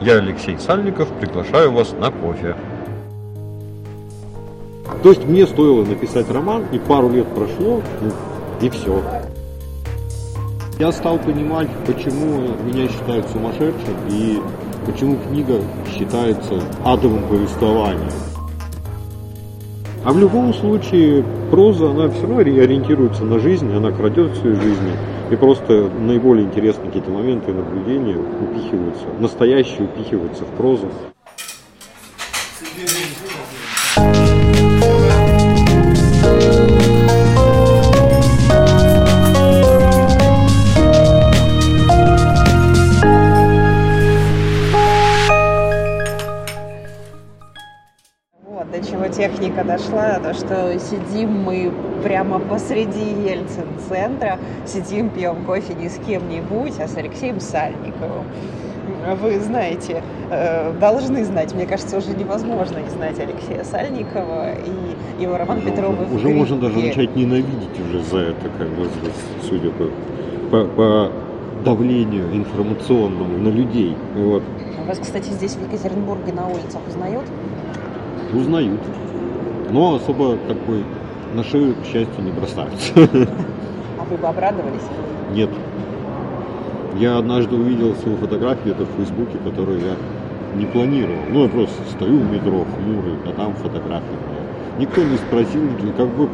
Я, Алексей Сальников, приглашаю вас на кофе. То есть мне стоило написать роман, и пару лет прошло, ну, и все. Я стал понимать, почему меня считают сумасшедшим и почему книга считается адовым повествованием. А в любом случае проза, она все равно ориентируется на жизнь, она крадет всю жизнь. И просто наиболее интересные какие-то моменты наблюдения упихиваются, настоящие упихиваются в прозу. Техника дошла, то что сидим мы прямо посреди Ельцин-центра, сидим, пьем кофе не с кем-нибудь, а с Алексеем Сальниковым. Вы знаете, э, должны знать, мне кажется, уже невозможно не знать Алексея Сальникова и его роман Петрова Уже можно даже начать ненавидеть уже за это, как бы, судя по, по, по давлению информационному на людей. Вот. Вас, кстати, здесь в Екатеринбурге на улицах узнают? Узнают. Но особо как бы на шею, к счастью, не бросаются. А вы бы обрадовались? Нет. Я однажды увидел свою фотографию это в Фейсбуке, которую я не планировал. Ну, я просто стою в метро хмурый, а там фотография моя. Никто не спросил, как бы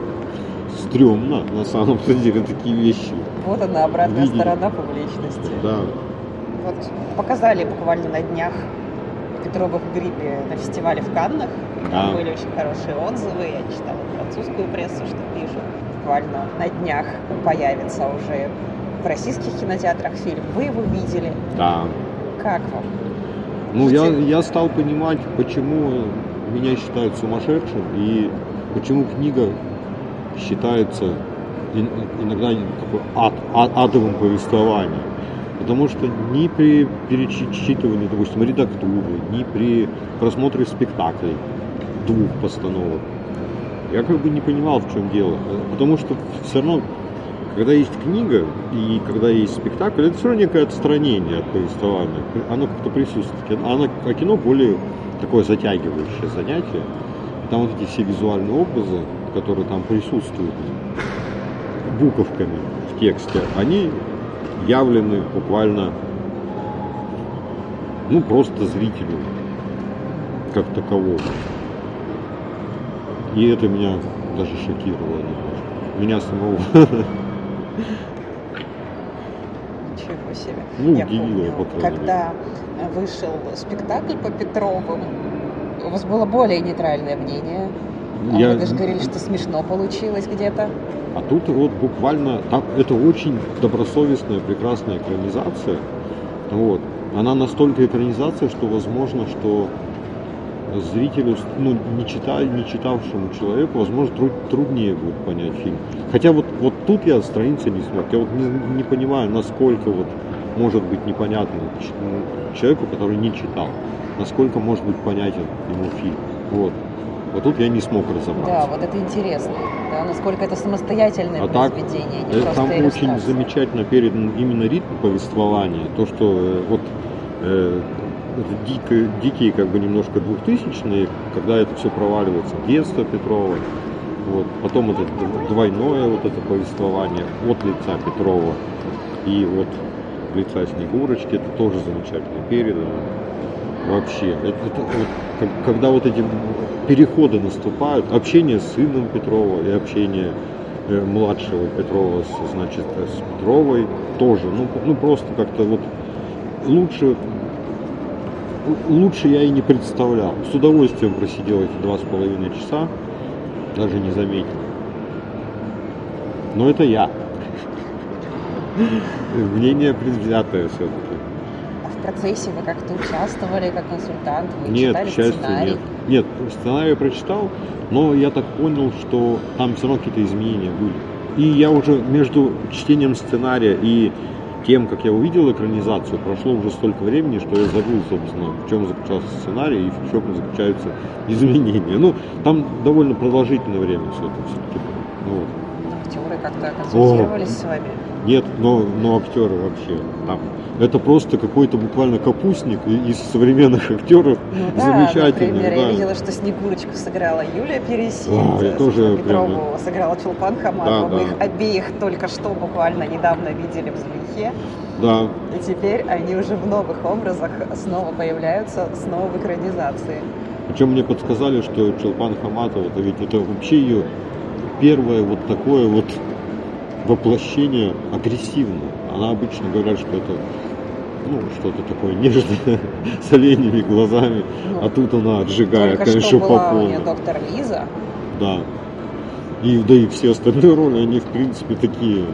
стрёмно на самом деле такие вещи. Вот она, обратная Видели. сторона публичности. Да. Вот показали буквально на днях Петровых в гриппе на фестивале в Каннах. Там Да. были очень хорошие отзывы. Я читала французскую прессу, что пишут. Буквально на днях появится уже в российских кинотеатрах фильм. Вы его видели. Да. Как вам? Ну, я, я стал понимать, почему меня считают сумасшедшим и почему книга считается ин- иногда такой ад, ад- адовым повествованием. Потому что ни при перечитывании, допустим, редактуры, ни при просмотре спектаклей двух постановок, я как бы не понимал, в чем дело. Потому что все равно, когда есть книга и когда есть спектакль, это все равно некое отстранение от повествования. Оно как-то присутствует. Оно, а кино более такое затягивающее занятие. Там вот эти все визуальные образы, которые там присутствуют буковками в тексте, они явлены буквально ну просто зрителю как таковому. И это меня даже шокировало немножко. Меня самого. Ничего себе. Ну, Я удивило, помню, по когда вышел спектакль по Петровым, у вас было более нейтральное мнение. А Я- Вы даже говорили, что смешно получилось где-то. А тут вот буквально, там, это очень добросовестная, прекрасная экранизация. Вот. Она настолько экранизация, что возможно, что зрителю, ну, не, читай, не читавшему человеку, возможно, труд- труднее будет понять фильм. Хотя вот, вот тут я страницы не смог. Я вот не, не понимаю, насколько вот может быть непонятно человеку, который не читал, насколько может быть понятен ему фильм. Вот. Вот тут я не смог разобраться. Да, вот это интересно. Да, насколько это самостоятельное А так, произведение, не Это просто там очень замечательно передан именно ритм повествования. То, что э, вот э, дико- дикие как бы немножко двухтысячные, когда это все проваливается. Детство Петрова, вот, потом это двойное вот это повествование от лица Петрова и от лица Снегурочки, это тоже замечательно передано. Вообще, это, это как- когда вот эти переходы наступают, общение с сыном Петрова и общение э, младшего Петрова с, значит, э, с Петровой тоже, ну, ну просто как-то вот лучше, лучше я и не представлял. С удовольствием просидел эти два с половиной часа, даже не заметил. Но это я. Мнение предвзятое все-таки. В процессе вы как-то участвовали как консультант, вы Нет, читали к счастью, сценарий. нет. Нет, сценарий я прочитал, но я так понял, что там все равно какие-то изменения были. И я уже между чтением сценария и тем, как я увидел экранизацию, прошло уже столько времени, что я забыл, собственно, в чем заключался сценарий и в чем заключаются изменения. Ну, там довольно продолжительное время все это все-таки. Ну, вот. Актеры как-то консультировались с вами. Нет, но, но актеры вообще там. Это просто какой-то буквально капустник из современных актеров. Ну да, Замечательный, например, да. я видела, что Снегурочку сыграла Юлия Пересильд, А, я тоже Петрову прям- сыграла Чулпан Хаматова. Да, Мы да. их обеих только что буквально недавно видели в Злихе. Да, И теперь они уже в новых образах снова появляются, снова в экранизации. Причем мне подсказали, что Челпан Хаматова, это ведь это вообще ее первое вот такое вот воплощение агрессивное. Она обычно говорят, что это ну, что-то такое нежное, с оленями глазами, Ну, а тут она отжигает, конечно, что по у полной. нее доктор Лиза. Да. И да и все остальные роли, они в принципе такие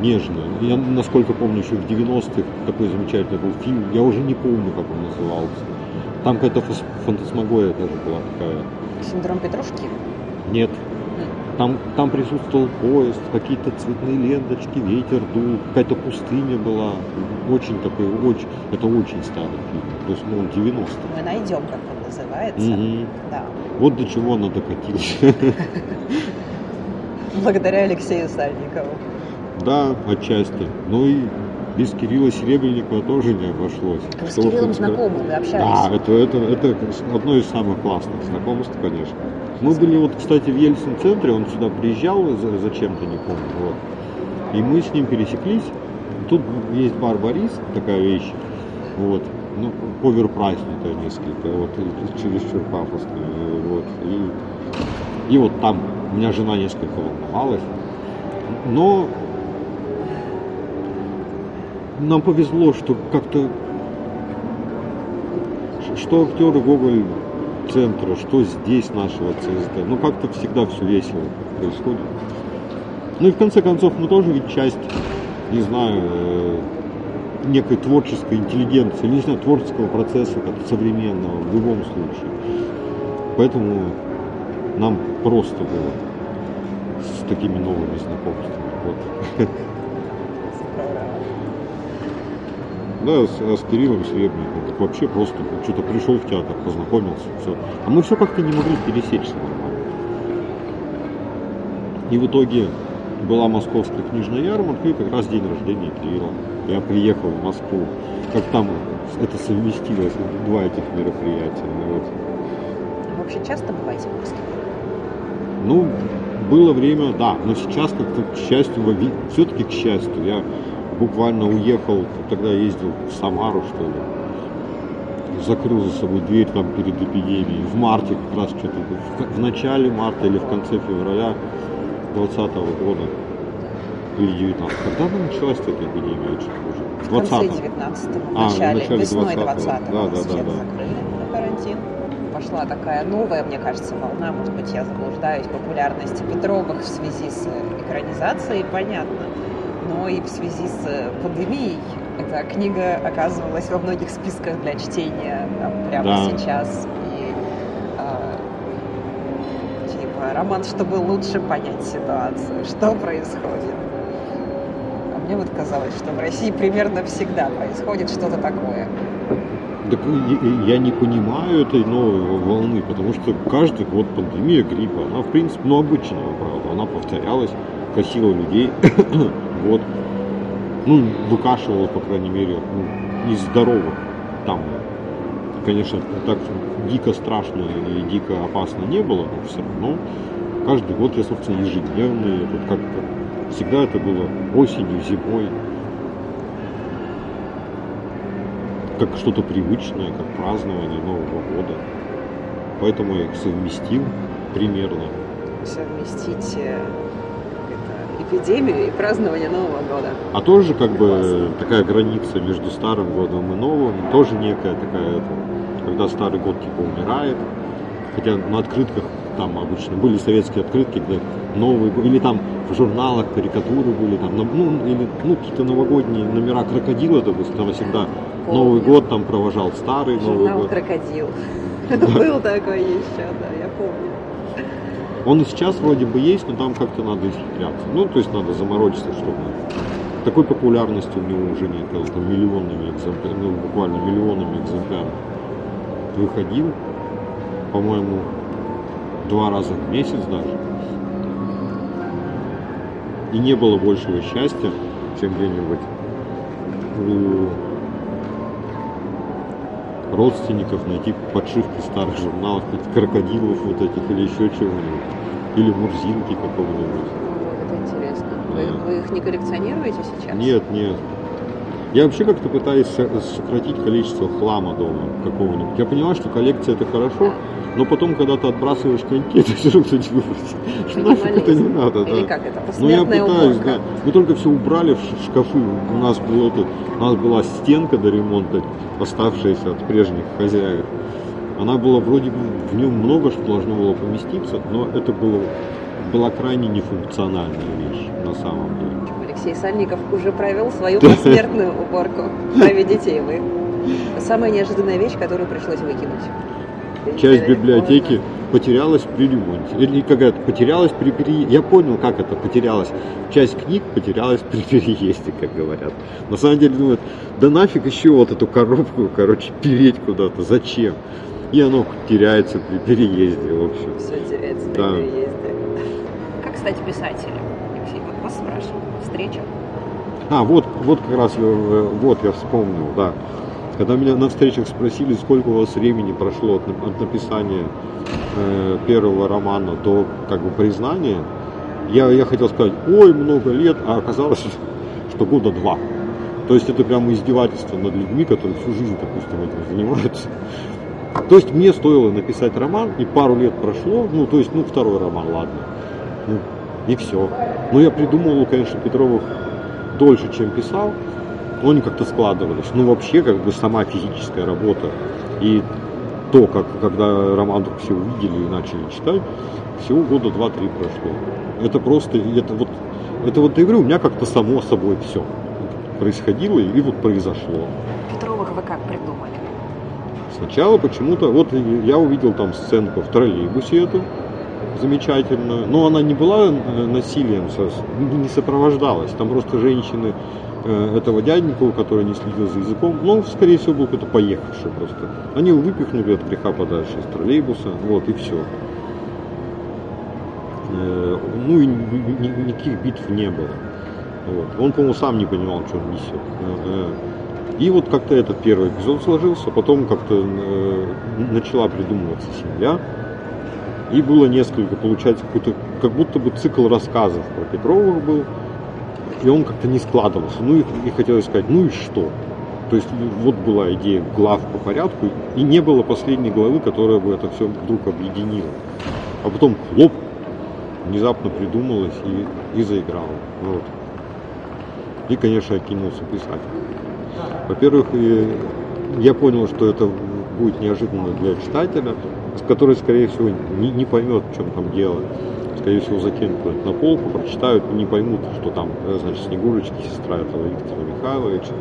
нежные. Я, насколько помню, еще в 90-х такой замечательный был фильм, я уже не помню, как он назывался. Там какая-то фантасмагория тоже была такая. Синдром Петрушки. Нет. Там, там присутствовал поезд, какие-то цветные ленточки, ветер дул, какая-то пустыня была. Очень такой, очень, это очень старый фильм. То есть, ну, он 90 Мы найдем, как он называется. Да. Вот до чего она докатилась. Благодаря Алексею Сальникову. Да, отчасти. Ну и без Кирилла Серебренникова тоже не обошлось. Вы с Кириллом знакомы, вы общались. Да, это, это, это одно из самых классных знакомств, конечно. Мы были вот, кстати, в Ельцин-центре, он сюда приезжал за- зачем-то, не помню. Вот. И мы с ним пересеклись. Тут есть бар Борис, такая вещь. Вот. Ну, оверпрайснутая несколько, вот, чересчур пафосная. Вот. И, и вот там у меня жена несколько волновалась. Но нам повезло, что как-то что актеры Гоголь центра, что здесь нашего ЦСД. Ну как-то всегда все весело происходит. Ну и в конце концов мы тоже ведь часть, не знаю, э, некой творческой интеллигенции, или, не знаю, творческого процесса как современного в любом случае. Поэтому нам просто было с такими новыми знакомствами. Вот. Да, с, а с Кириллом Серебренниковым так вообще просто что-то пришел в театр, познакомился, все. А мы все как-то не могли пересечься нормально. И в итоге была московская книжная ярмарка и как раз день рождения Кирилла. Я приехал в Москву. Как там это совместилось, два этих мероприятия. ну вот. Вы вообще часто бываете в Москве? Ну, было время, да, но сейчас как-то, к счастью, все-таки к счастью, я буквально уехал, тогда ездил в Самару, что ли, закрыл за собой дверь там перед эпидемией, в марте как раз что-то, в, начале марта или в конце февраля 2020 года, или 19 когда она началась эта эпидемия, я что-то уже, в В конце 20 19-го, в А, начале, начале весной 20-го. 20-го Да, да, нас да, всех да. закрыли на карантин. Пошла такая новая, мне кажется, волна, может быть, я заблуждаюсь, популярности Петровых в связи с экранизацией, понятно, но и в связи с пандемией. Эта книга оказывалась во многих списках для чтения там, прямо Да. сейчас. И а, типа роман, чтобы лучше понять ситуацию, что происходит. А мне вот казалось, что в России примерно всегда происходит что-то такое. Так я не понимаю этой новой волны, потому что каждый год пандемия гриппа, она в принципе, ну обычная, правда, она повторялась, косила людей год, ну выкашивала, по крайней мере, ну, из. Там, конечно, так дико страшно и дико опасно не было, но все равно каждый год я, собственно, ежедневный, вот как всегда это было осенью, зимой, как что-то привычное, как празднование Нового года. Поэтому я их совместил примерно. Совместить э, эпидемию и празднование Нового года. А тоже как бы такая граница между Старым годом и Новым, тоже некая такая, когда Старый год типа умирает. Хотя на открытках там обычно были советские открытки, где Новый год, или там в журналах карикатуры были, там, ну, или ну, какие-то новогодние номера крокодила, допустим, там всегда Новый Помню. год там провожал старый Новый Журнал год. «Крокодил». Был такой еще, да, я помню. Он и сейчас вроде бы есть, но там как-то надо исхитряться. Ну, то есть надо заморочиться, чтобы... Такой популярности у него уже нет, когда там миллионными экземплярами, ну, буквально миллионами экземпляров выходил, по-моему, два раза в месяц даже. и не было большего счастья, чем где-нибудь родственников найти подшивки старых журналов, каких крокодилов вот этих или еще чего-нибудь. Или мурзинки какого-нибудь. Это интересно. Вы, Да. вы их не коллекционируете сейчас? Нет, нет. Я вообще как-то пытаюсь со- сократить количество хлама дома какого-нибудь. Я понимаю, что коллекция это хорошо, но потом, когда ты отбрасываешь коньки, ты все равно. Что нафиг это не надо, Или да. как это? Ну я пытаюсь, уборка. да. Мы только все убрали в шкафы. У нас, было у нас была стенка до ремонта, оставшаяся от прежних хозяев. Она была вроде бы, в нем много что должно было поместиться, но это было, была крайне нефункциональная вещь на самом деле. Алексей Сальников уже провел свою посмертную уборку. А видите и вы. Самая неожиданная вещь, которую пришлось выкинуть. Часть библиотеки потерялась при ремонте. Или какая-то потерялась при переезде. Я понял, как это потерялась. Часть книг потерялась при переезде, как говорят. На самом деле думают, да нафиг еще вот эту коробку, короче, переть куда-то. Зачем? И оно теряется при переезде, в общем. Все теряется при Да. переезде. Как стать писателем? Алексей, вот вас спрашиваю. Встреча? А, вот, вот как раз, э, вот я вспомнил, да. Когда меня на встречах спросили, сколько у вас времени прошло от, от написания э, первого романа до как бы признания, я, я хотел сказать, ой, много лет, а оказалось, что года два. То есть это прямо издевательство над людьми, которые всю жизнь, допустим, этим занимаются. То есть мне стоило написать роман, и пару лет прошло, ну, то есть, ну, второй роман, ладно. Ну, и все. Но я придумывал, конечно, Петровых дольше, чем писал, но они как-то складывались. Ну, вообще, как бы сама физическая работа и то, как, когда роман вдруг все увидели и начали читать, всего года два-три прошло. Это просто, это вот, это вот, я говорю, у меня как-то само собой все происходило и вот произошло. Петровых вы как придумали? Сначала почему-то, вот я увидел там сценку в троллейбусе эту, замечательную, но она не была э, насилием, не сопровождалась. Там просто женщины э, этого дяденька, который не следил за языком, ну, скорее всего, был какой-то поехавший просто. Они его выпихнули от греха подальше из троллейбуса, вот, и все. Ну, и ни- ни- никаких битв не было. Вот. Он, по-моему, сам не понимал, что он несет. Э, э. И вот как-то этот первый эпизод сложился, потом как-то э, начала придумываться семья. И было несколько, получается, какой-то, как будто бы цикл рассказов про Петровых был. И он как-то не складывался. Ну и, и хотелось сказать, ну и что? То есть вот была идея глав по порядку, и не было последней главы, которая бы это все вдруг объединила. А потом хлоп, внезапно придумалось и, и заиграло. Вот. И, конечно, я кинулся писать. Во-первых, я понял, что это будет неожиданно для читателя, который, скорее всего, не, не поймет, в чем там дело. Скорее всего, закинут на полку, прочитают и не поймут, что там, э, значит, Снегурочки, сестра этого Виктора Михайловича.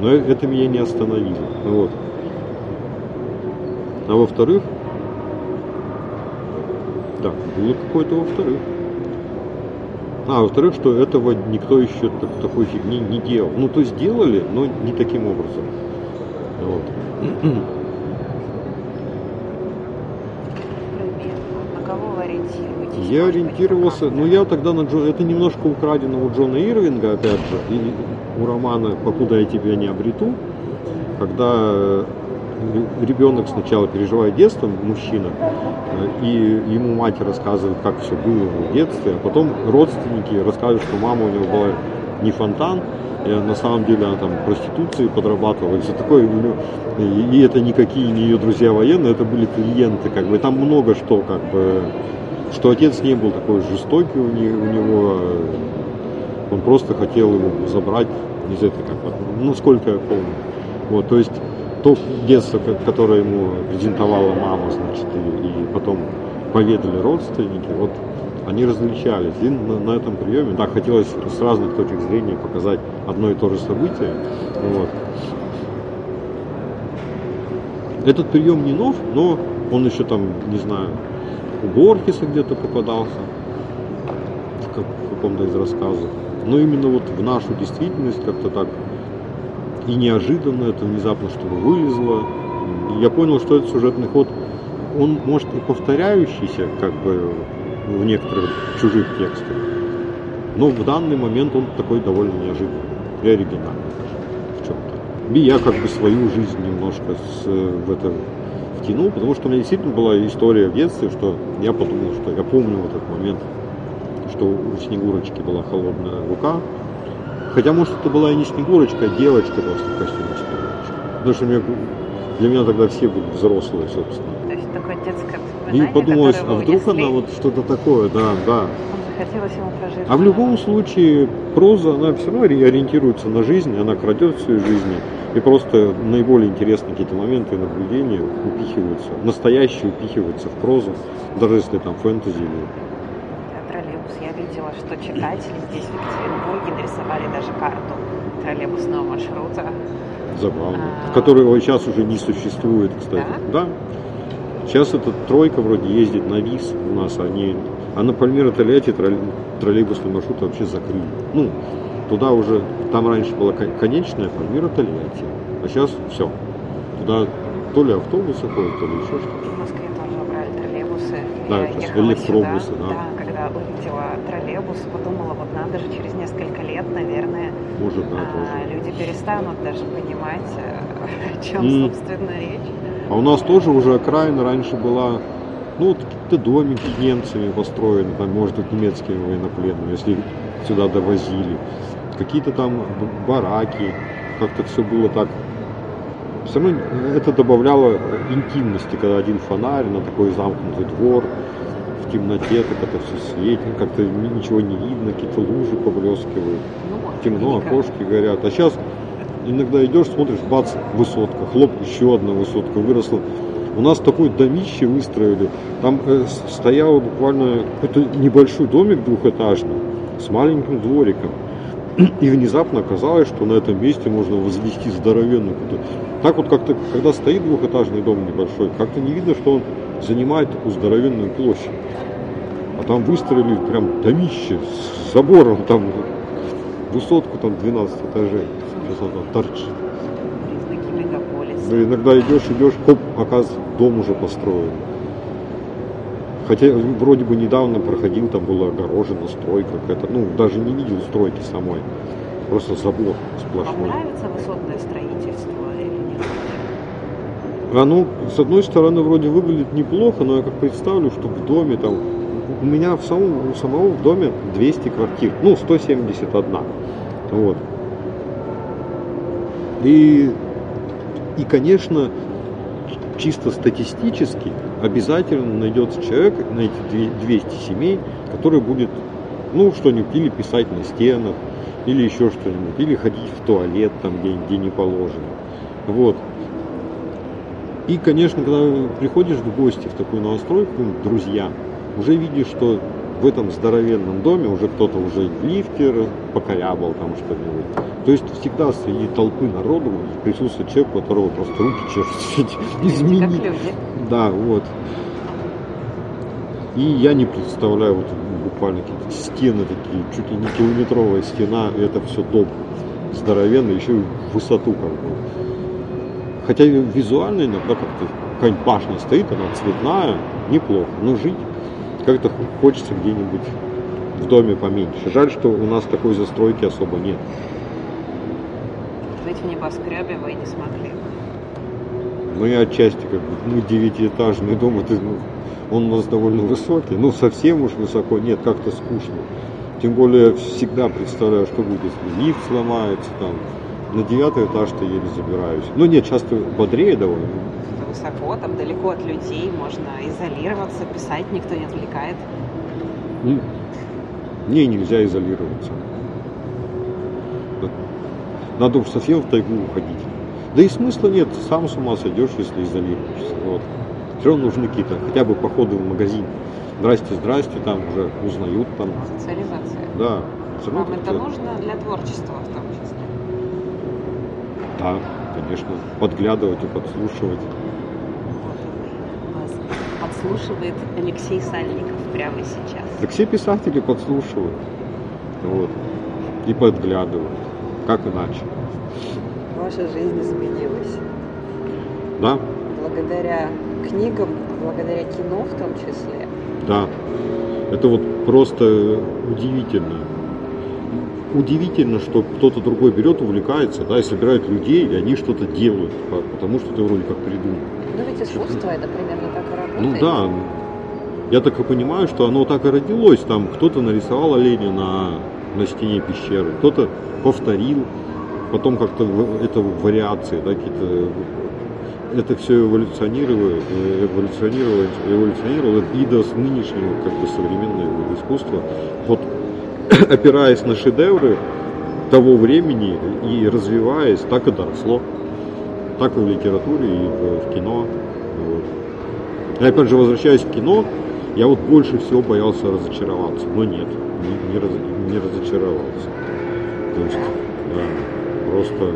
Но э- это меня не остановило. Вот. А во-вторых, да, было какое-то во-вторых. А, во-вторых, что этого никто еще так- такой фигни не делал. Ну, то есть делали, но не таким образом. Вот. На кого вы ориентируетесь? Я ориентировался, ну я тогда на Джо, это немножко украдено у Джона Ирвинга, опять же, и у романа «Покуда я тебя не обрету», когда э, ребенок сначала переживает детство, мужчина, э, и ему мать рассказывает, как все было в детстве, а потом родственники рассказывают, что мама у него была не фонтан, и на самом деле она там проституцией подрабатывала, и все такое. И, это никакие не ее друзья военные, это были клиенты, как бы. Там много что, как бы, что отец не был такой жестокий у, не- у него, он просто хотел его забрать из этой, как ну, сколько я помню. Вот, то есть то детство, ко- которое ему презентовала мама, значит, и, и потом поведали родственники, вот они различались. И на, на этом приеме, да, хотелось с разных точек зрения показать одно и то же событие. Вот. Этот прием не нов, но он еще там, не знаю, у Борхеса где-то попадался в, как- в каком-то из рассказов. Но именно вот в нашу действительность как-то так и неожиданно это внезапно что-то вылезло. Я понял, что этот сюжетный ход, он может и повторяющийся, как бы в некоторых чужих текстах, Но в данный момент он такой довольно неожиданный и оригинальный в чем-то. И я как бы свою жизнь немножко с, в это втянул, потому что у меня действительно была история в детстве, что я подумал, что я помню вот этот момент, что у Снегурочки была холодная рука. Хотя, может, это была и не Снегурочка, а девочка просто в костюме Снегурочки. Потому что для меня тогда все были взрослые, собственно. То есть такое детское И подумалось, а вдруг унесли, она вот что-то такое, да, да. Вам захотелось ему прожить. А в любом случае проза, она все равно ориентируется на жизнь, она крадет всю жизни. И просто наиболее интересные какие-то моменты и наблюдения упихиваются, настоящие упихиваются в прозу, даже если там фэнтези или Троллейбус. Я видела, что читатели здесь, в Екатеринбурге, нарисовали даже карту троллейбусного маршрута. забавно, А. которого сейчас уже не существует, кстати. Да. Сейчас эта тройка вроде ездит на ВИЗ у нас, они, а на Пальмира Тольятти троллей- троллейбусный маршрут вообще закрыли. Ну, туда уже, там раньше была кон- конечная Пальмира Тольятти, а сейчас все. Туда то ли автобусы ходят, то ли еще что-то. В Москве тоже убрали троллейбусы. Да, Я ехала электробусы, сюда, да. Да, когда увидела троллейбус, подумала, вот надо же через несколько лет, наверное, Может, да, а, тоже. люди перестанут даже понимать, э, о чем, М. собственно, речь. А у нас тоже уже окраина раньше была, ну, вот какие-то домики немцами построены, там, может быть, немецкими военнопленными, если сюда довозили. Какие-то там бараки, как-то все было так. Все равно это добавляло интимности, когда один фонарь на такой замкнутый двор, в темноте, так это все светит, как-то ни- ничего не видно, какие-то лужи поблескивают Ну, темно, окошки горят. А сейчас иногда идешь, смотришь, бац, высотка, хлоп, еще одна высотка выросла. У нас такое домище выстроили. Там э, стоял буквально какой-то небольшой домик двухэтажный с маленьким двориком. И внезапно оказалось, что на этом месте можно возвести здоровенную какую-то... Так вот как-то, когда стоит двухэтажный дом небольшой, как-то не видно, что он занимает такую здоровенную площадь. А там выстроили прям домище с забором, там высотку там 12 этажей. Сейчас там торчит. Иногда идешь, идешь, хоп, оказывается, дом уже построен. Хотя вроде бы недавно проходил, там была огорожена стройка какая-то. Ну, даже не видел стройки самой. Просто забор Вам сплошной. нравится высотное строительство или нет? Оно, с одной стороны, вроде выглядит неплохо, но я как представлю, что в доме там... У меня в самом, у самого в доме 200 квартир, ну, 171. Вот. И, и, конечно, чисто статистически обязательно найдется человек на эти две- 200 семей, который будет, ну, что-нибудь или писать на стенах, или еще что-нибудь, или ходить в туалет там, где, где не положено. Вот. И, конечно, когда приходишь в гости в такую новостройку, друзья, уже видишь, что в этом здоровенном доме уже кто-то уже в лифте покорябал там что-нибудь. То есть всегда среди толпы народу присутствует человек, у которого просто руки чешутся изменить. Да, вот. И я не представляю вот буквально какие-то стены такие, чуть ли не километровая стена, и это все дом здоровенный, еще и в высоту как бы. Хотя визуально иногда как-то какая-нибудь башня стоит, она цветная, неплохо, но жить как-то хочется где-нибудь в доме поменьше. Жаль, что у нас такой застройки особо нет. Жить в небоскребе вы не смогли. Ну и отчасти как бы, ну, девятиэтажный дом, это, ну, он у нас довольно высокий, ну, совсем уж высоко нет, как-то скучно. Тем более всегда представляю, что будет, если лифт сломается, там, на девятый этаж-то еле забираюсь. Ну нет, часто бодрее довольно. Это высоко, там далеко от людей, можно изолироваться, писать никто не отвлекает. Мне нельзя изолироваться. Надо уж совсем в тайгу уходить. Да и смысла нет, сам с ума сойдешь, если изолируешься. Вот. Все равно нужны какие-то, хотя бы походы в магазин. Здрасте, здрасте, там уже узнают там. Социализация. Да. Вам это нужно для творчества в том. Да, конечно. Подглядывать и подслушивать. Вас подслушивает Алексей Сальников прямо сейчас. Так все писатели подслушивают. Вот. И подглядывают. Как иначе? Ваша жизнь изменилась. Да, Благодаря книгам, благодаря кино в том числе. да. Это вот просто удивительно. Удивительно, что кто-то другой берет, увлекается, да, и собирает людей, и они что-то делают, по- потому что ты вроде как придумал. Ну ведь искусство это примерно так и работает. Ну да, я так и понимаю, что оно так и родилось. Там кто-то нарисовал оленя на, на стене пещеры, кто-то повторил, потом как-то это вариации, да, какие-то это все эволюционировало, эволюционировало, эволюционировало и до нынешнего как бы современного искусства. Вот опираясь на шедевры того времени и развиваясь, так и доросло. Так и в литературе, и в, в кино. Вот. И опять же, возвращаясь в кино, я вот больше всего боялся разочароваться. Но нет, не, не раз- не разочаровался. То есть, да, просто,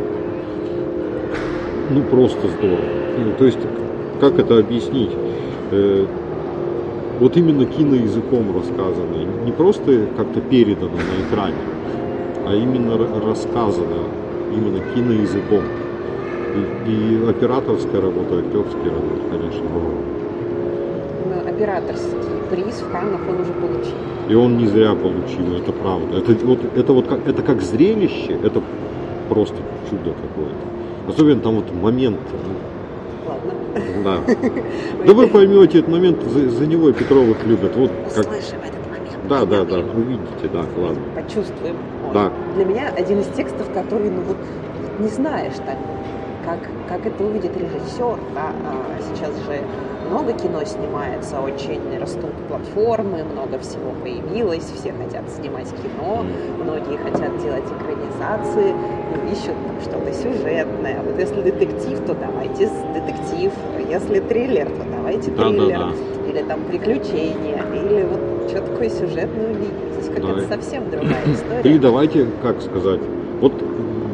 ну просто здорово. Ну, то есть, как это объяснить? Вот именно киноязыком рассказано, не просто как-то передано на экране, а именно ра- рассказано именно киноязыком. И, и операторская работа, актерская работа, конечно, была. Ну, Операторский приз в Каннах он уже получил. И он не зря получил, это правда. Это вот, это вот как, это как зрелище, это просто чудо какое-то. Особенно там вот момент. Да. Да вы поймете этот момент, за, за него Петровых любят. Вот как. Услышим этот момент. Да, да, да, увидите, да, ладно. Почувствуем. Вот. Да. Для меня один из текстов, который, ну вот, вот не знаешь так, как, как это увидит режиссер. Да? А сейчас же много кино снимается, очень растут платформы, много всего появилось, все хотят снимать кино, многие хотят делать экранизации, ну, ищут там что-то сюжетное. Вот если детектив, то давайте детектив, если триллер, то давайте Да, да, триллер, да. или там приключения, или вот что такое сюжетное увидеть. Здесь какая-то Да. совсем другая история. Или давайте, как сказать, вот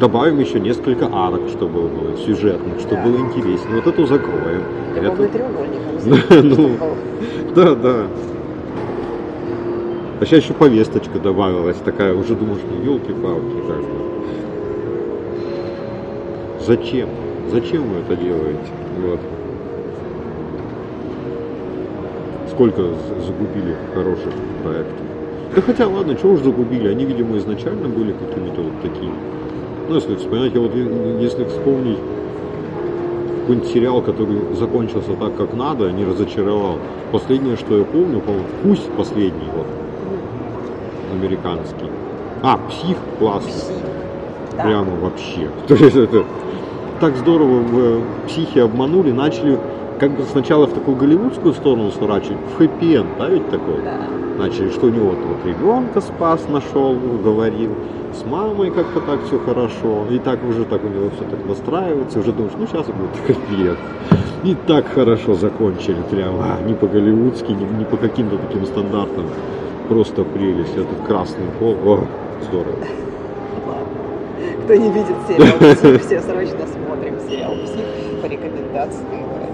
добавим еще несколько арок, чтобы было сюжетных, чтобы Да. было интереснее. Вот эту закроем. Любовный Это- треугольник. ну. Да, да. А сейчас еще повесточка добавилась такая, уже думаешь, ну елки-палки, как бы. Зачем? Зачем вы это делаете? Вот. Сколько загубили хороших проектов. Да хотя, ладно, чего уж загубили, они, видимо, изначально были какими-то вот такими. Ну, если вспоминать, вот если вспомнить какой-нибудь сериал, который закончился так, как надо, не разочаровал. Последнее, что я помню, по-моему, «Пусть» последний, вот, американский. А, «Псих» классный. Псих. Да. Прямо вообще. То есть это так здорово в э, психе обманули, начали как бы сначала в такую голливудскую сторону сворачивать, в хэппи-энд, да, ведь такой? Да. Начали, что у него вот, вот ребенка спас, нашел, говорил, с мамой как-то так все хорошо, и так уже так у него все так настраивается, уже думаешь, ну сейчас будет хэппи И так хорошо закончили, прямо, а, не по-голливудски, не, не по каким-то таким стандартам, просто прелесть, этот красный пол, о, здорово. Кто не видит сериал все срочно смотрим сериал по рекомендации.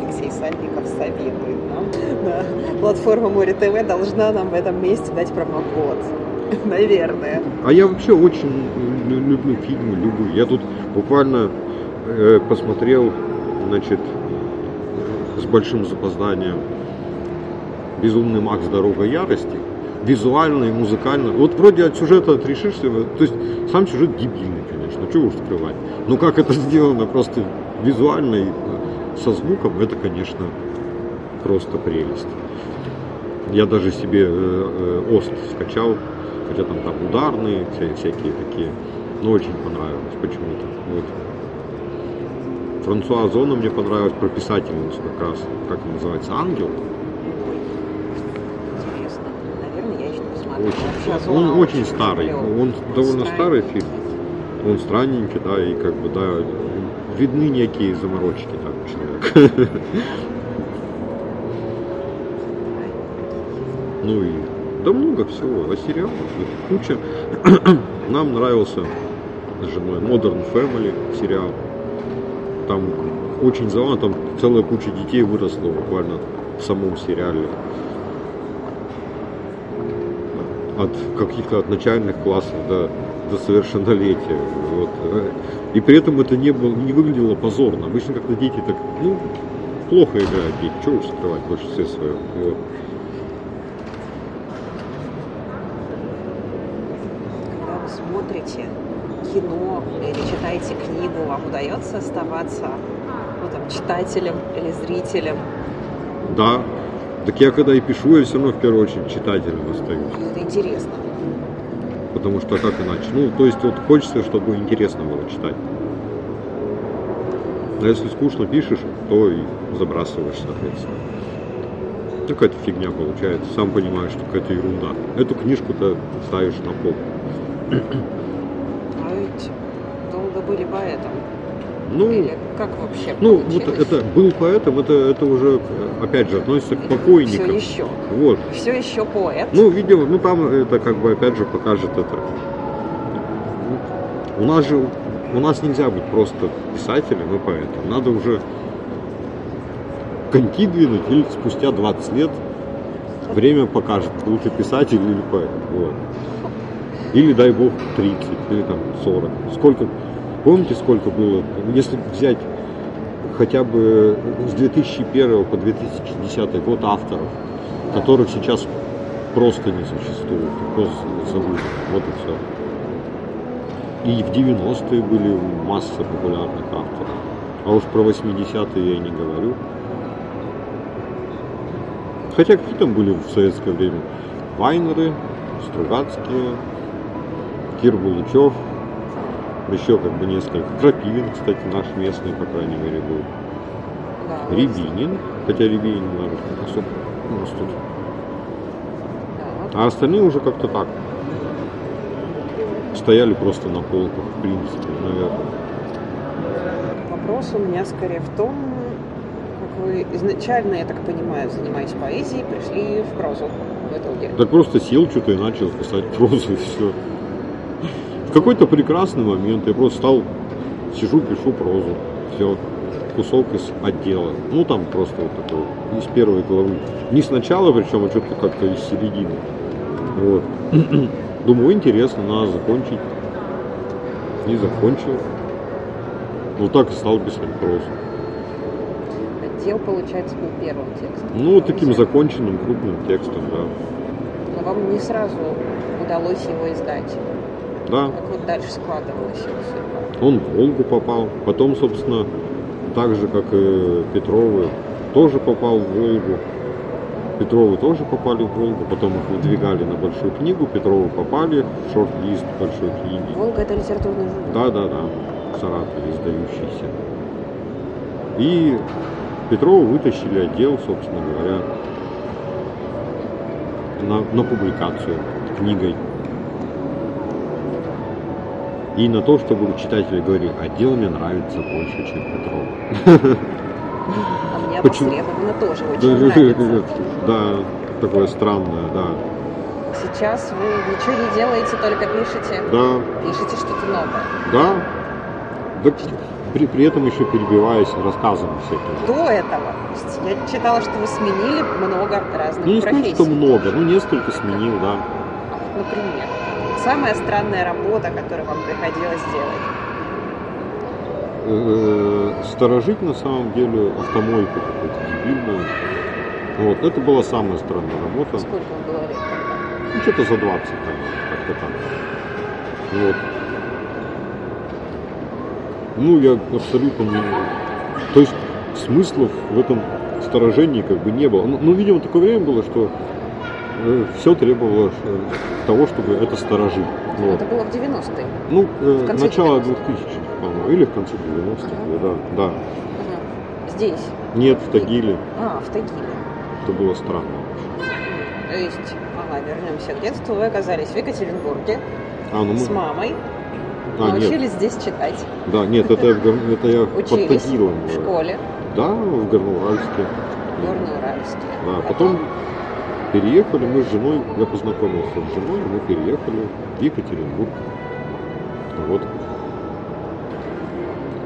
Алексей Сальников советует нам. Да. Платформа Море ТВ должна нам в этом месте дать промокод. Наверное. А я вообще очень лю- люблю фильмы, люблю. Я тут буквально э, посмотрел, значит, с большим запозданием «Безумный Макс. Дорога ярости». Визуально и музыкально. Вот вроде от сюжета отрешишься, то есть сам сюжет дебильный, конечно, чего уж скрывать. Но как это сделано просто визуально и со звуком, это, конечно, просто прелесть. Я даже себе э, э, Ост скачал, хотя там, там ударные, вся- всякие такие. Но очень понравилось почему-то. Вот. Франсуа Озона мне понравилась про писательницу как раз, как она называется, Ангел. Интересно. Наверное, я еще не посмотрела. Очень, он Озона очень старый, клёвый. он довольно старый фильм. Он странненький, да, и как бы, да, видны некие заморочки человека. Ну и да много всего, а сериалов куча. Нам нравился с женой Modern Family сериал. Там очень забавно, там целая куча детей выросла буквально в самом сериале. От каких-то от начальных классов до, до совершеннолетия. Вот. И при этом это не, было, не выглядело позорно. Обычно как-то дети так, ну, плохо играют дети, чего уж скрывать в большинстве своем. Вот. Когда вы смотрите кино или читаете книгу, вам удается оставаться ну, там, читателем или зрителем? Да. Так я когда и пишу, я все равно в первую очередь читателем остаюсь. Это интересно. Потому что как иначе? Ну, то есть вот хочется, чтобы интересно было читать. А если скучно пишешь, то и забрасываешь, соответственно. Какая-то фигня получается. Сам понимаешь, что какая-то ерунда. Эту книжку-то ставишь на пол. А ведь долго были поэтом. Ну, Или как вообще ну вот получилось? это был поэтом, это, это уже, опять же, относится к Все покойникам. еще. Вот. Все еще поэт. Ну, видимо, ну там это как бы опять же покажет это. У нас же, у нас нельзя быть просто писателем и поэтом. Надо уже коньки двинуть или спустя 20 лет время покажет, был ты писатель или поэт. Вот. Или, дай бог, 30 или там 40. Сколько, помните, сколько было? Если взять хотя бы с 2001 по 2010 год авторов, которых сейчас просто не существует, просто забыли. Вот и все. И в 90-е были масса популярных авторов. А уж про 80-е я и не говорю. Хотя какие там были в советское время? Вайнеры, Стругацкие, Кир Булычев, еще как бы несколько. Крапивин, кстати, наш местный, по крайней мере, был. Да, Рябинин, хотя Рябинин, наверное, особо у нас тут. да. А остальные уже как-то так. Стояли просто на полках, в принципе, наверное. Вопрос у меня скорее в том, как вы изначально, я так понимаю, занимаясь поэзией, пришли в прозу в итоге. Так просто сел что-то и начал писать прозу и все. В какой-то прекрасный момент я просто стал, сижу, пишу прозу. Все. Кусок из отдела. Ну там просто вот такой, из первой главы. Не сначала, причем, а что-то как-то из середины. Вот. Думаю, интересно, надо закончить. И закончил. Вот так и стал писать прозу. Отдел, получается, был первым текстом. Ну, вот таким законченным крупным текстом, да. Но вам не сразу удалось его издать. Да, Как вот дальше складывалась его судьба? он в Волгу попал. Потом, собственно, так же, как и Петровы, тоже попал в Волгу. Петровы тоже попали в Волгу, потом их выдвигали на большую книгу, Петровы попали в шорт-лист большой книги. Волга это литературный журнал. Да, да, да, в Саратове издающийся. И Петрова вытащили отдел, собственно говоря, на, на публикацию книгой. И на то, чтобы читатели говорили, отдел мне нравится больше, чем Петрова. А мне Почему? опосредованно тоже очень нравится. Да, такое странное, да. Сейчас вы ничего не делаете, только пишете. Да, Пишете что-то новое. да. Так при, при этом еще перебиваясь рассказами всякими. До этого, я читала, что вы сменили много разных Ну, не профессий. что много, ну, несколько сменил, да. А например, самая странная работа, которую вам приходилось делать. Э, Сторожить, на самом деле, автомойку какую-то дебильную. Вот, это была самая странная работа. Сколько вам было лет тогда? Ну, что-то за 20 там, как-то так. Вот. Ну, я абсолютно не... То есть смыслов в этом сторожении как бы не было. Ну, ну, видимо, такое время было, что все требовало э, того, чтобы это сторожить. Вот. Это было в 90-е. Ну, э, В конце начало 90-х. 2000-х, по-моему, или в конце 90-х, Ага. да, да. Ага. Здесь. Нет, в Тагиле. А, в Тагиле. Это было странно. То есть, ага, вернемся к детству. Вы оказались в Екатеринбурге А, ну мы... с мамой, А, нет. научились здесь читать, Да, нет, это, я в Гор- это я под Тагилом. в школе, Да, в Горноуральске. Горно-Уральске. Да, потом переехали мы с женой, я познакомился с женой, мы переехали в Екатеринбург. Вот.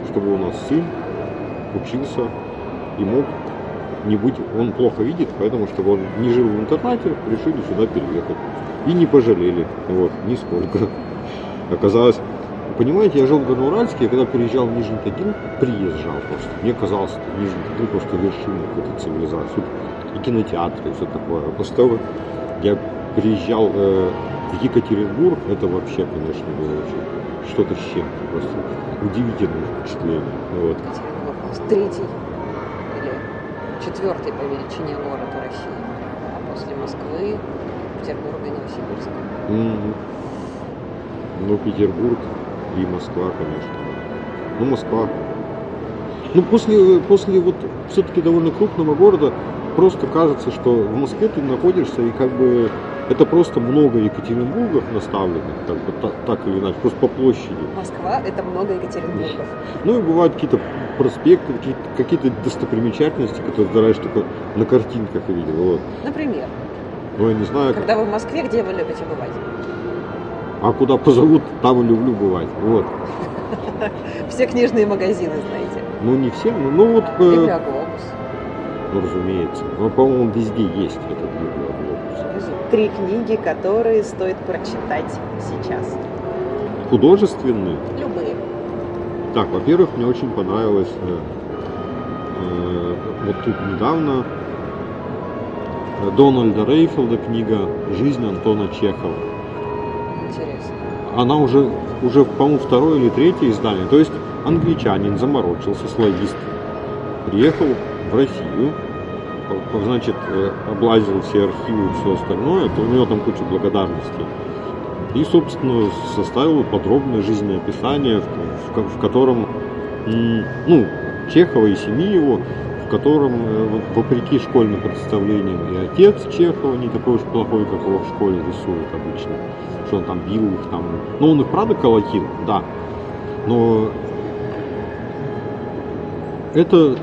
Чтобы у нас сын учился и мог не быть, он плохо видит, поэтому, чтобы он не жил в интернате, решили сюда переехать. И не пожалели, вот, нисколько. Оказалось, понимаете, я жил в Горноуральске, я когда переезжал в Нижний Тагил, приезжал просто. Мне казалось, что Нижний Тагил просто вершина какой-то цивилизации. И кинотеатры, и все такое. После того, я приезжал э, в Екатеринбург, это вообще, конечно, было очень что-то с чем-то, просто удивительное впечатление. Вот. Екатеринбург у нас третий или четвертый по величине город в России. А после Москвы, Петербурга и Новосибирска. Мгм. Ну, Петербург и Москва, конечно. Ну, Москва. Ну, после, после вот все-таки довольно крупного города просто кажется, что в Москве ты находишься и как бы это просто много Екатеринбургов наставленных, как бы та- так, или иначе, просто по площади. Москва – это много Екатеринбургов. Ну и бывают какие-то проспекты, какие-то, какие-то достопримечательности, которые раньше только на картинках видел. Вот. Например, Ну, я не знаю, когда вы в Москве, где вы любите бывать? а куда позовут, там и люблю бывать. Вот. Все книжные магазины, знаете. Ну, не все, но ну, вот, э, Библиоглобус. Ну, разумеется. Ну, по-моему, везде есть этот библиоглобус. Три книги, которые стоит прочитать сейчас. Художественный. Любые. Так, во-первых, мне очень понравилось э, э, вот тут недавно э, Дональда Рейфилда книга «Жизнь Антона Чехова». Интересно. Она уже, уже по-моему, второе или третье издание. То есть англичанин заморочился, славист. Приехал в Россию, значит, э, облазил все архивы и все остальное. То у него там куча благодарностей. И, собственно, составил подробное жизнеописание, в, в ко- в котором, ну, Чехова и семьи его, в котором, э, в- вопреки школьным представлениям, и отец Чехова не такой уж плохой, как его в школе рисуют обычно, что он там бил их там. Ну, он их правда колотил, да, но это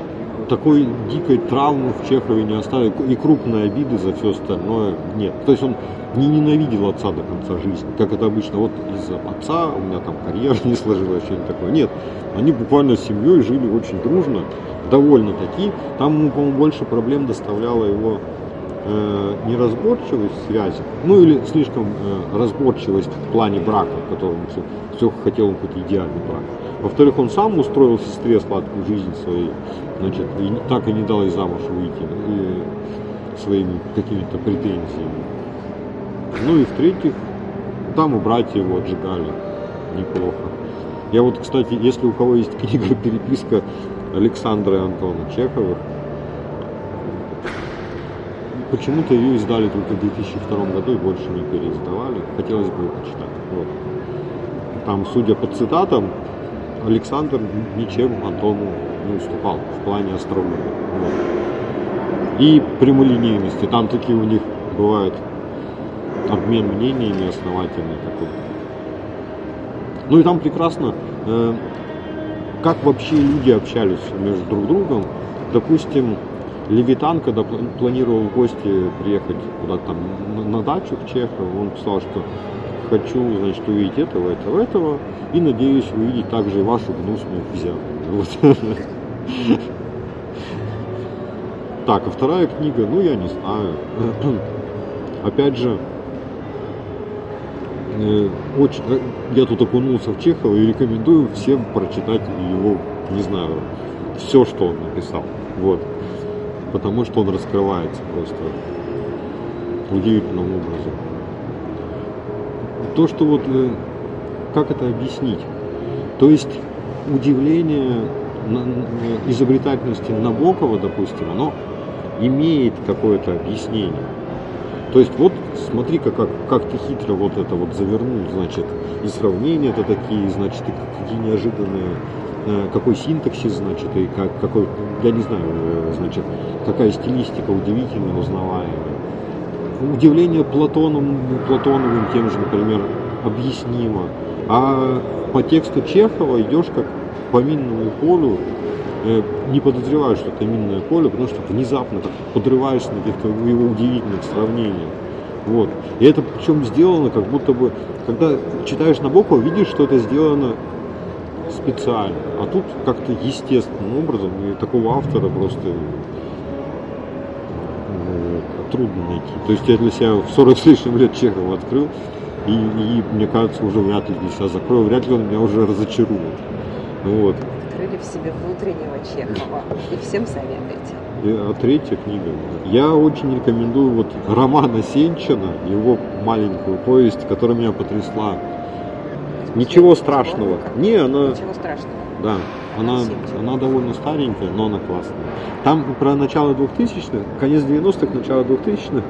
такой дикой травмы в Чехове не оставил, и крупной обиды за все остальное нет. То есть он не ненавидел отца до конца жизни, как это обычно, вот из-за отца у меня там карьера не сложилась, что-нибудь такое. Нет, они буквально с семьей жили очень дружно, довольно таки. Там ему, по-моему, больше проблем доставляла его э, неразборчивость связи, ну или слишком э, разборчивость в плане брака, в котором все, все хотел он хоть идеальный брак. Во-вторых, он сам устроил сестре сладкую жизнь своей, значит, и так и не дал ей замуж выйти и своими какими-то претензиями. Ну и в-третьих, там и братья его отжигали неплохо. Я вот, кстати, если у кого есть книга «Переписка Александра и Антона Чеховых», почему-то ее издали только в 2002 году и больше не переиздавали. Хотелось бы ее почитать. Вот. Там, судя по цитатам, Александр ничем Антону не уступал в плане остроумия. Вот. И прямолинейности. Там такие у них бывают обмен мнениями основательный такой. Ну и там прекрасно, э, как вообще люди общались между друг другом. Допустим, Левитан, когда пла- планировал в гости приехать куда-то там на, дачу к Чехову, он писал, что хочу, значит, увидеть этого, этого, этого, и надеюсь увидеть также вашу гнусную физиономию. Так, а вторая книга, ну я не знаю. Опять же, э, очень, э, я тут окунулся в Чехова и рекомендую всем прочитать его, не знаю, все, что он написал. Вот. Потому что он раскрывается просто удивительным образом. То, что вот, э, как это объяснить? То есть удивление на- изобретательности Набокова, допустим, оно имеет какое-то объяснение. То есть вот смотри-ка, как, как ты хитро вот это вот завернул, значит, и сравнения-то такие, значит, и какие неожиданные, э, какой синтаксис, значит, и как, какой, я не знаю, э, значит, какая стилистика удивительная, узнаваемая. Удивление Платоном, Платоновым тем же, например, объяснимо. А по тексту Чехова идешь как по минному полю, э, не подозреваешь, что это минное поле, потому что внезапно так подрываешься на каких-то его удивительных сравнениях. Вот. И это причем сделано как будто бы, когда читаешь Набокова, видишь, что это сделано специально. А тут как-то естественным образом, и такого автора просто ну, трудно найти. То есть я для себя в 40 с лишним лет Чехова открыл, и, и, мне кажется, уже вряд ли для себя закрою, вряд ли он меня уже разочарует. Вот. Открыли в себе внутреннего Чехова. И всем советуете. И, а третья книга. Я очень рекомендую вот романа Сенчина, его маленькую повесть, которая меня потрясла. Ничего страшного. Не, она, Ничего страшного. да, она, она довольно старенькая, но она классная. Там про начало 2000-х, конец 90-х, начало 2000-х,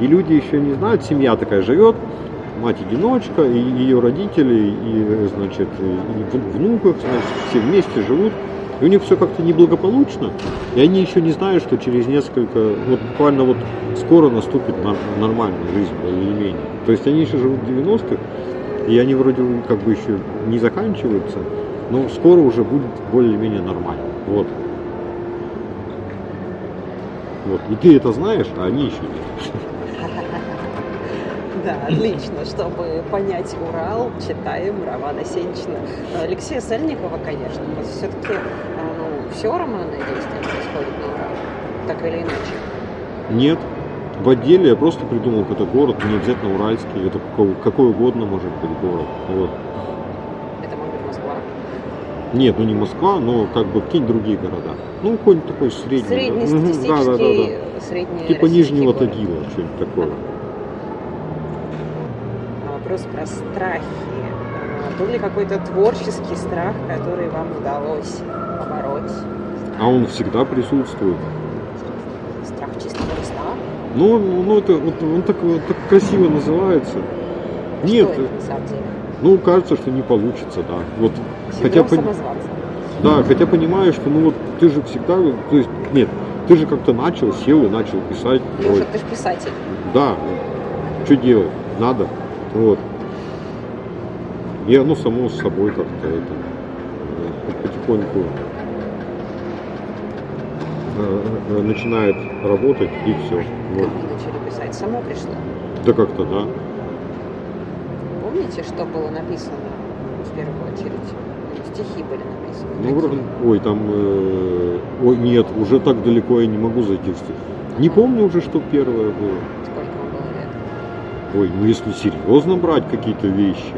и люди еще не знают, семья такая живет, мать-одиночка, и ее родители, и, значит, и в- внуках, значит, все вместе живут. И у них все как-то неблагополучно, и они еще не знают, что через несколько, вот буквально вот скоро наступит нормальная жизнь, более или менее. То есть они еще живут в 90-х, и они вроде как бы еще не заканчиваются, но скоро уже будет более-менее нормально. Вот. Вот. И ты это знаешь, а они еще нет. Да, отлично. Чтобы понять Урал, читаем романа Сенчина. Алексея Сальникова, конечно. Все-таки ну, все романное действие происходит на Урале. Так или иначе. Нет. В отделе я просто придумал какой-то город, не обязательно уральский, это какой, какой угодно может быть город. Вот. Это может быть Москва. Нет, ну не Москва, но как бы какие-нибудь другие города. Ну, какой-нибудь такой средний. Среднестатистический, да, да, да, средний да. Типа российский Нижнего город. Тагила, что-нибудь такое. А Вопрос про страхи. А, Был ли какой-то творческий страх, который вам удалось побороть? А он всегда присутствует. Страх чистого листа? Ну, ну это вот он так, вот так красиво называется. Нет, Что это на самом деле? Ну кажется, что не получится, да. Вот хотя пон-. Да, хотя понимаешь, что ну вот ты же всегда, то есть нет, ты же как-то начал, сел и начал писать. Леша, Ой, ты же писатель. да, что делать? Надо. Вот. И оно само с собой как-то это э, потихоньку э, э, начинает работать и все. Как Вот. вы начали писать? Само пришло. Да как-то, да. Помните, что было написано в первую очередь? Стихи были написаны. Ну, Какие? ой, там, э, ой, нет, уже так далеко я не могу зайти в стих. Не помню уже, что первое было. Сколько вам было лет? Ой, ну если серьезно брать какие-то вещи,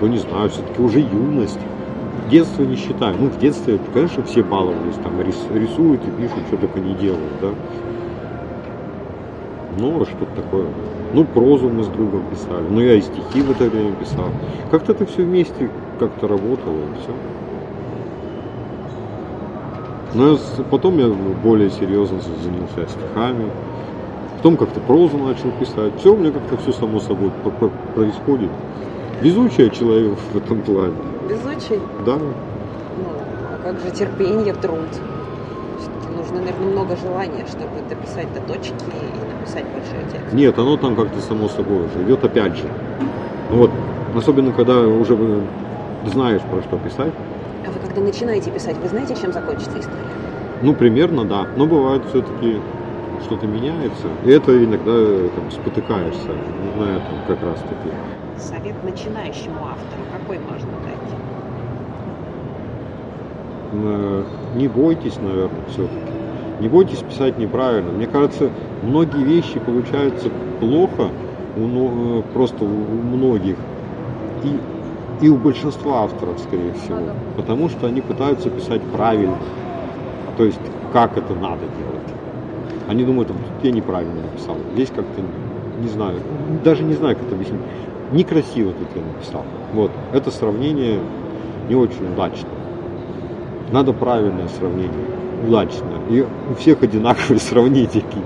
то не знаю, все-таки уже юность. Детство не считаю. Ну, в детстве, конечно, все баловались, там рис- рисуют и пишут, что только не делают, да. Ну, что-то такое. Ну, прозу мы с другом писали. Ну, я и стихи в это время писал. Как-то это все вместе как-то работало, и все. Но с- потом я более серьезно занялся стихами. Потом как-то прозу начал писать. Все у меня как-то все само собой происходит. Везучий я человек в этом плане. Везучий. Да. Ну, а как же терпение, труд? Нужно, наверное, много желания, чтобы дописать до точки и написать большой текст. Нет, оно там как-то само собой уже идет опять же. Вот. Особенно, когда уже знаешь, про что писать. А вы когда начинаете писать, вы знаете, чем закончится история? Ну, примерно, да. Но бывает все-таки что-то меняется. И это иногда э, там, спотыкаешься на этом как раз таки. Совет начинающему автору какой можно дать? Э, Не бойтесь, наверное, все-таки. Не бойтесь писать неправильно. Мне кажется, многие вещи получаются плохо у, э, просто у многих. И, и у большинства авторов, скорее всего. Потому что они пытаются писать правильно. То есть, как это надо делать. Они думают, «Вот тут я неправильно написал. Здесь как-то, не знаю, даже не знаю, как это объяснить. Некрасиво тут я написал. Вот. Это сравнение не очень удачное. Надо правильное сравнение, удачное. И у всех одинаковые сравнительки.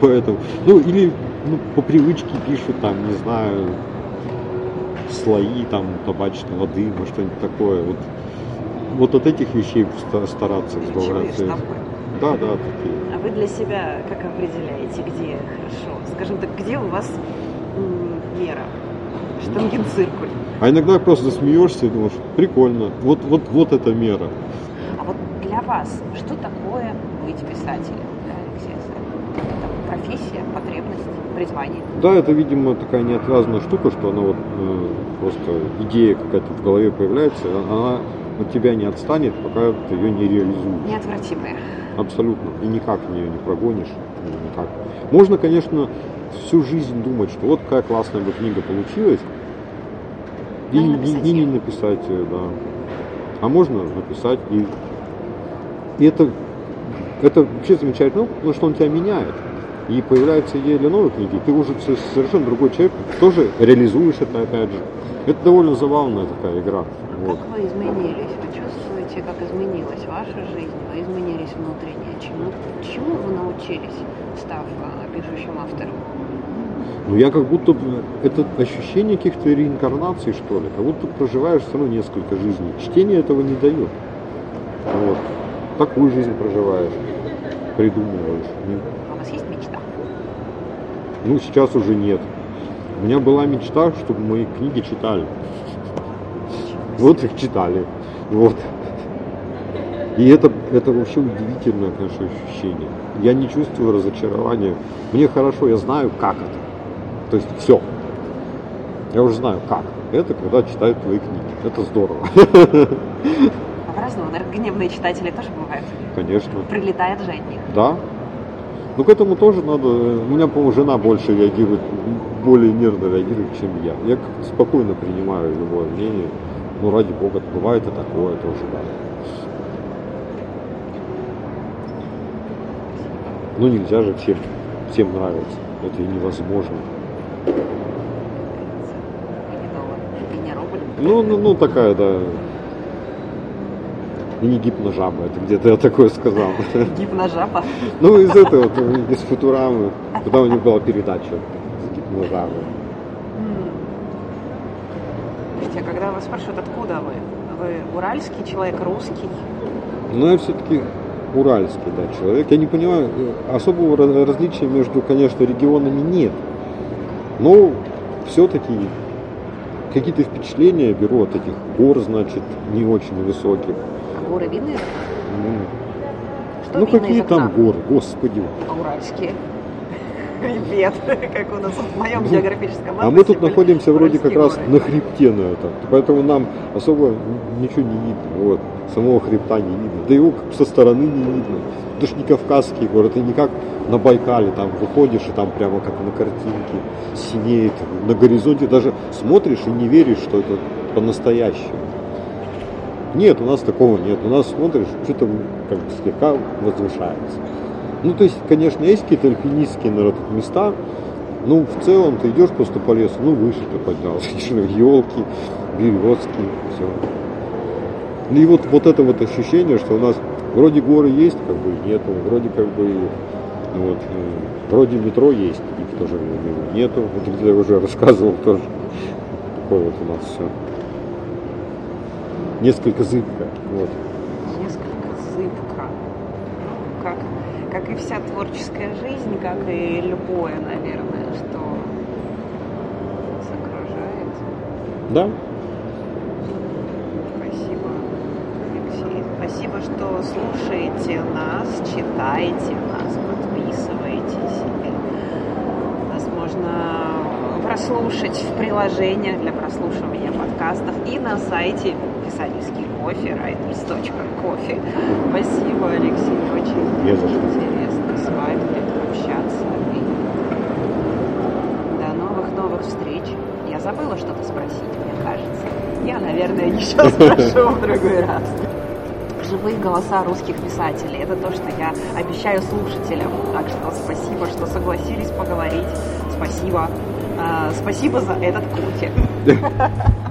Поэтому, ну, или ну, по привычке пишут там, не знаю, слои там табачного дыма, что-нибудь такое. Вот, вот от этих вещей ста- стараться избавляться. Да, да, такие. А вы для себя как определяете, где хорошо? Скажем так, где у вас мера? Штангенциркуль. А иногда просто смеешься и думаешь, прикольно, вот, вот, вот эта мера. А для вас, что такое быть писателем, да, Алексей? Это профессия, потребность, призвание. Да, это, видимо, такая неотвязная штука, что она вот э, просто идея какая-то в голове появляется, она от тебя не отстанет, пока ты ее не реализуешь. Неотвратимое. Абсолютно. И никак ее не прогонишь. Никак. Можно, конечно, всю жизнь думать, что вот какая классная бы книга получилась, и, и- и не написать ее, да. А можно написать и, и это это вообще замечательно, ну, потому что он тебя меняет. И появляется идея для новой книги, ты уже совершенно другой человек, тоже реализуешь это опять же. Это довольно забавная такая игра. Вот. Как вы изменились? Вы чувствуете, как изменилась ваша жизнь? Вы изменились внутренне? Чему, чему вы научились, став э, пишущим автором? Ну, я как будто это ощущение каких-то реинкарнаций, что ли, как будто проживаешь все равно несколько жизней. Чтение этого не дает. Вот. Такую жизнь проживаешь, придумываешь. А у вас есть мечта? Ну, сейчас уже нет. У меня была мечта, чтобы мои книги читали. Вот их читали. Вот. И это, это вообще удивительное, конечно, ощущение. Я не чувствую разочарования. Мне хорошо, я знаю, как это. То есть все. Я уже знаю, как. Это когда читают твои книги. Это здорово. По-разному, наверное, гневные читатели тоже бывают. Конечно. Прилетает же от них. Да. Ну, к этому тоже надо... У меня, по-моему, жена больше реагирует, более нервно реагирует, чем я. Я спокойно принимаю любое мнение. Ну, ради бога, бывает и такое тоже, да. Ну, нельзя же всем, всем нравится. Это и невозможно. Ну, ну, ну, такая, да. И не гипножаба, это где-то я такое сказал. Гипножаба? Ну, из этого, из Футурамы, когда у них была передача с гипножабой. Слушайте, а когда вас спрашивают, откуда вы? Вы уральский человек, русский? Ну, я все-таки уральский, да, человек. Я не понимаю, особого различия между, конечно, регионами нет. Но все-таки какие-то впечатления беру от этих гор, значит, не очень высоких. Горы видны? Ну, Что ну какие там горы, господи. Уральские? Привет, как у нас в моем ну, географическом А мы тут находимся вроде как раз на хребте на этом, поэтому нам особо ничего не видно, вот, самого хребта не видно, да его со стороны не видно. Это же не Кавказский город, это не как на Байкале, там выходишь и там прямо как на картинке синеет, на горизонте даже смотришь и не веришь, что это по-настоящему. Нет, у нас такого нет. У нас смотришь, что-то как бы слегка возвышается. Ну, то есть, конечно, есть какие-то альпинистские наверное, места, но в целом ты идешь просто по лесу, ну, выше ты поднялся, елки, березки, все. И вот, вот это вот ощущение, что у нас вроде горы есть, как бы нету, вроде как бы вот, э, вроде метро есть, и в нету. Вот где я уже рассказывал тоже. Такое вот у нас все. Несколько зыбко. Вот. Несколько зыбко. Как, как и вся творческая жизнь, как и любое, наверное, что нас окружает. Да, Спасибо, что слушаете нас, читаете нас, подписываетесь. И, возможно, прослушать в приложениях для прослушивания подкастов и на сайте писательский кофе, writers.coffee. Спасибо, Алексей, очень интересно с вами общаться. И до новых-новых встреч. Я забыла что-то спросить, мне кажется. Я, наверное, еще спрошу в другой раз живые голоса русских писателей. Это то, что я обещаю слушателям. Так что спасибо, что согласились поговорить. Спасибо. Э, спасибо за этот крутик.